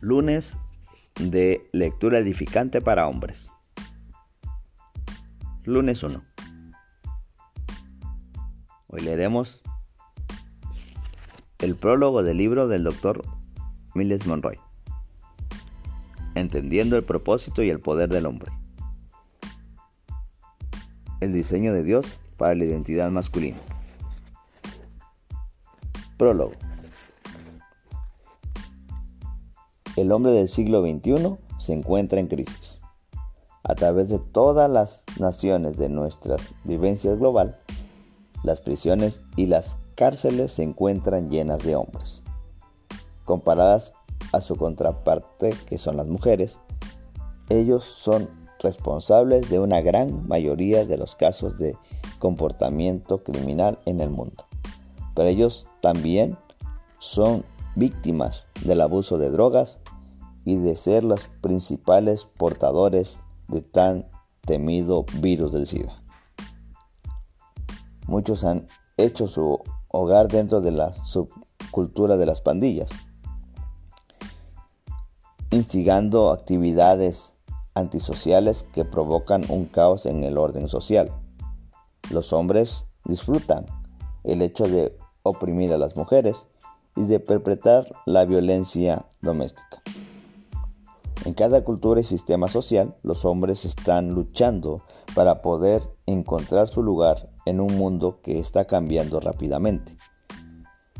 Lunes de lectura edificante para hombres. Lunes 1. Hoy leeremos el prólogo del libro del doctor Miles Monroy. Entendiendo el propósito y el poder del hombre. El diseño de Dios para la identidad masculina. Prólogo. El hombre del siglo XXI se encuentra en crisis. A través de todas las naciones de nuestras vivencias global, las prisiones y las cárceles se encuentran llenas de hombres. Comparadas a su contraparte, que son las mujeres, ellos son responsables de una gran mayoría de los casos de comportamiento criminal en el mundo. Pero ellos también son víctimas del abuso de drogas y de ser los principales portadores de tan temido virus del SIDA. Muchos han hecho su hogar dentro de la subcultura de las pandillas, instigando actividades antisociales que provocan un caos en el orden social. Los hombres disfrutan el hecho de oprimir a las mujeres y de perpetrar la violencia doméstica. En cada cultura y sistema social, los hombres están luchando para poder encontrar su lugar en un mundo que está cambiando rápidamente.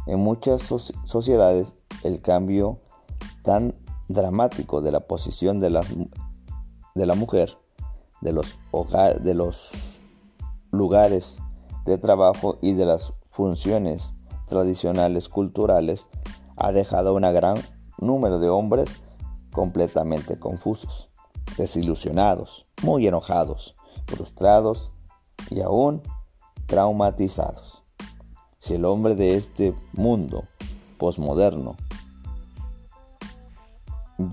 En muchas sociedades, el cambio tan dramático de la posición de la, de la mujer, de los, de los lugares de trabajo y de las funciones tradicionales culturales, ha dejado un gran número de hombres completamente confusos, desilusionados, muy enojados, frustrados y aún traumatizados. Si el hombre de este mundo posmoderno,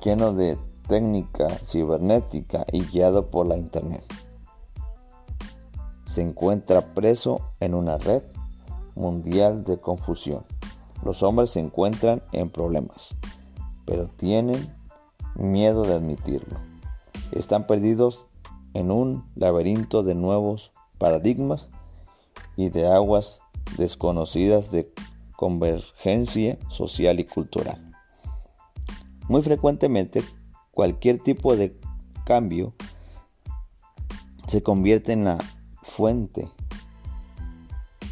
lleno de técnica cibernética y guiado por la Internet, se encuentra preso en una red mundial de confusión. Los hombres se encuentran en problemas, pero tienen miedo de admitirlo. Están perdidos en un laberinto de nuevos paradigmas y de aguas desconocidas de convergencia social y cultural. Muy frecuentemente, cualquier tipo de cambio se convierte en la fuente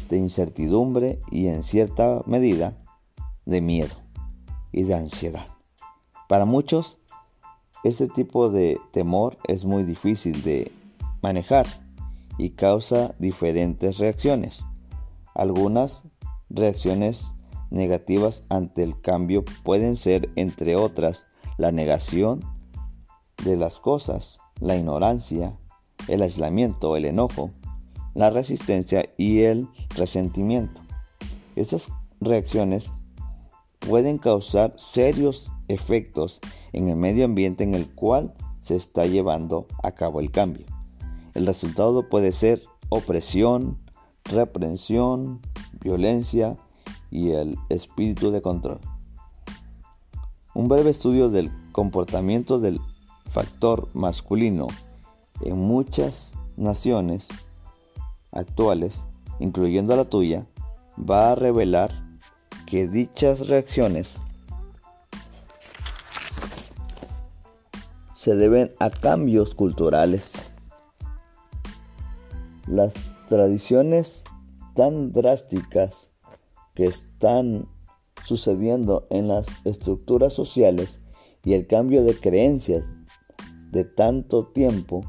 de incertidumbre y en cierta medida de miedo y de ansiedad. Para muchos, este tipo de temor es muy difícil de manejar y causa diferentes reacciones. Algunas reacciones negativas ante el cambio pueden ser, entre otras, la negación de las cosas, la ignorancia, el aislamiento, el enojo, la resistencia y el resentimiento. Estas reacciones pueden causar serios efectos en el medio ambiente en el cual se está llevando a cabo el cambio. El resultado puede ser opresión, reprensión, violencia y el espíritu de control. Un breve estudio del comportamiento del factor masculino en muchas naciones actuales, incluyendo la tuya, va a revelar que dichas reacciones se deben a cambios culturales. Las tradiciones tan drásticas que están sucediendo en las estructuras sociales y el cambio de creencias de tanto tiempo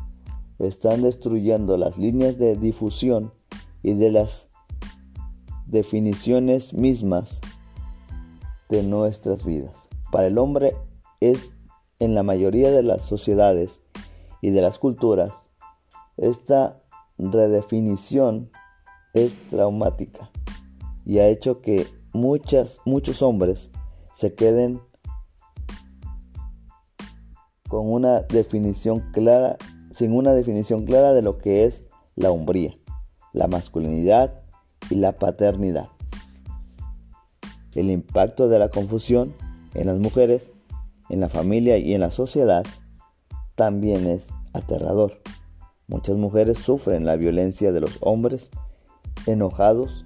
están destruyendo las líneas de difusión y de las definiciones mismas de nuestras vidas. Para el hombre es en la mayoría de las sociedades y de las culturas, esta redefinición es traumática y ha hecho que muchas, muchos hombres se queden con una definición clara, sin una definición clara de lo que es la hombría, la masculinidad y la paternidad. El impacto de la confusión en las mujeres en la familia y en la sociedad también es aterrador. Muchas mujeres sufren la violencia de los hombres enojados.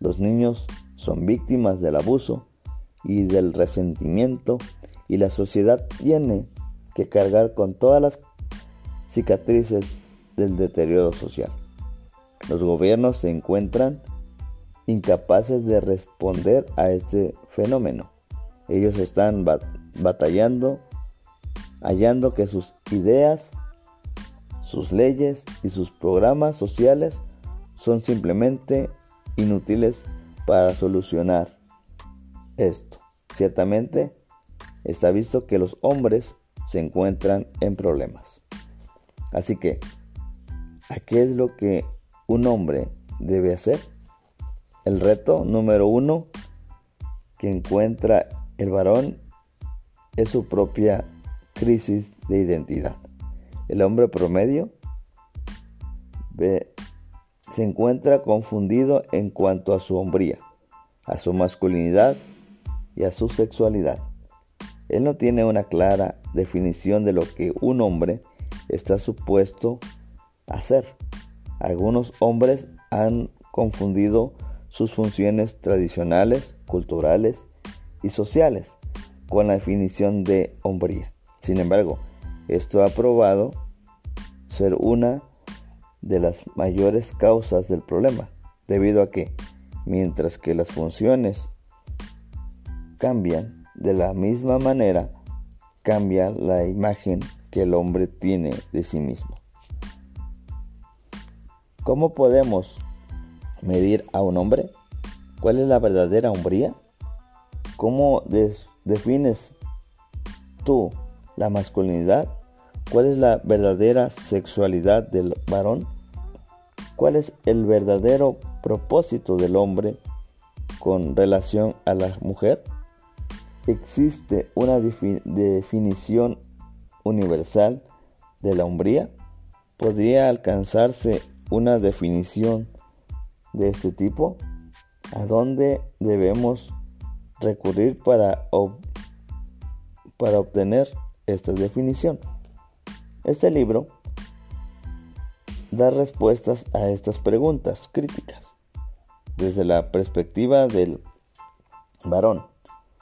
Los niños son víctimas del abuso y del resentimiento y la sociedad tiene que cargar con todas las cicatrices del deterioro social. Los gobiernos se encuentran incapaces de responder a este fenómeno. Ellos están batallando, hallando que sus ideas, sus leyes y sus programas sociales son simplemente inútiles para solucionar esto. Ciertamente está visto que los hombres se encuentran en problemas. Así que, ¿a qué es lo que un hombre debe hacer? El reto número uno que encuentra el varón es su propia crisis de identidad. El hombre promedio se encuentra confundido en cuanto a su hombría, a su masculinidad y a su sexualidad. Él no tiene una clara definición de lo que un hombre está supuesto a ser. Algunos hombres han confundido sus funciones tradicionales, culturales y sociales con la definición de hombría. Sin embargo, esto ha probado ser una de las mayores causas del problema, debido a que mientras que las funciones cambian de la misma manera, cambia la imagen que el hombre tiene de sí mismo. ¿Cómo podemos medir a un hombre? ¿Cuál es la verdadera hombría? ¿Cómo defines tú la masculinidad? ¿Cuál es la verdadera sexualidad del varón? ¿Cuál es el verdadero propósito del hombre con relación a la mujer? ¿Existe una definición universal de la hombría? ¿Podría alcanzarse una definición de este tipo? ¿A dónde debemos recurrir para, para obtener esta definición? Este libro da respuestas a estas preguntas críticas desde la perspectiva del varón,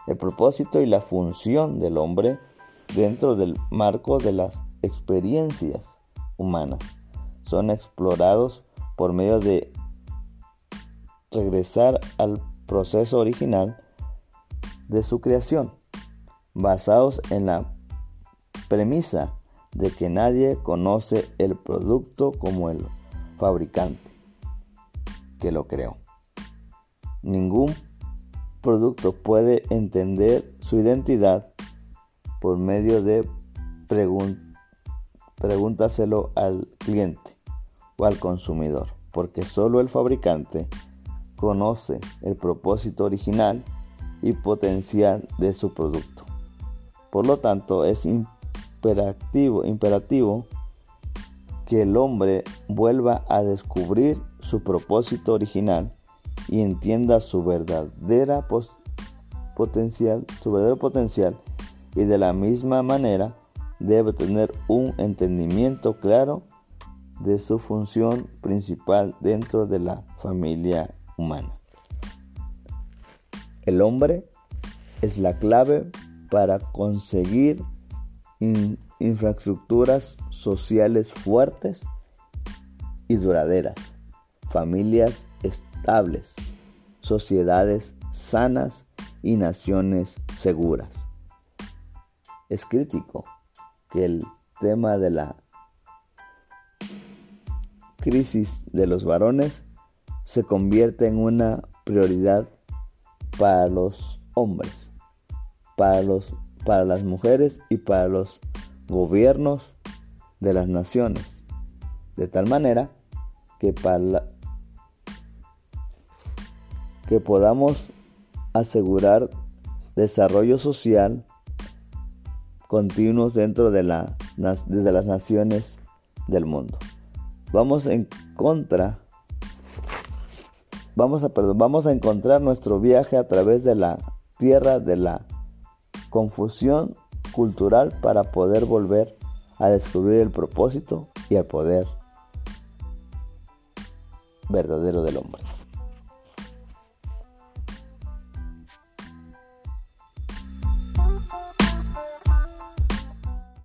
el propósito y la función del hombre dentro del marco de las experiencias humanas. Son explorados por medio de regresar al proceso original de su creación, basados en la premisa de que nadie conoce el producto como el fabricante que lo creó. Ningún producto puede entender su identidad por medio de pregúntaselo al cliente o al consumidor, porque solo el fabricante conoce el propósito original y potencial de su producto. Por lo tanto, es imperativo, imperativo que el hombre vuelva a descubrir su propósito original y entienda su verdadera potencial, su verdadero potencial y de la misma manera debe tener un entendimiento claro de su función principal dentro de la familia humana. El hombre es la clave para conseguir infraestructuras sociales fuertes y duraderas, familias estables, sociedades sanas y naciones seguras. Es crítico que el tema de la crisis de los varones se convierte en una prioridad para los hombres, para, los, para las mujeres y para los gobiernos de las naciones, de tal manera que, para que podamos asegurar desarrollo social continuos dentro de, la, de las naciones del mundo. Vamos en contra vamos a, vamos a encontrar nuestro viaje a través de la tierra de la confusión cultural para poder volver a descubrir el propósito y el poder verdadero del hombre.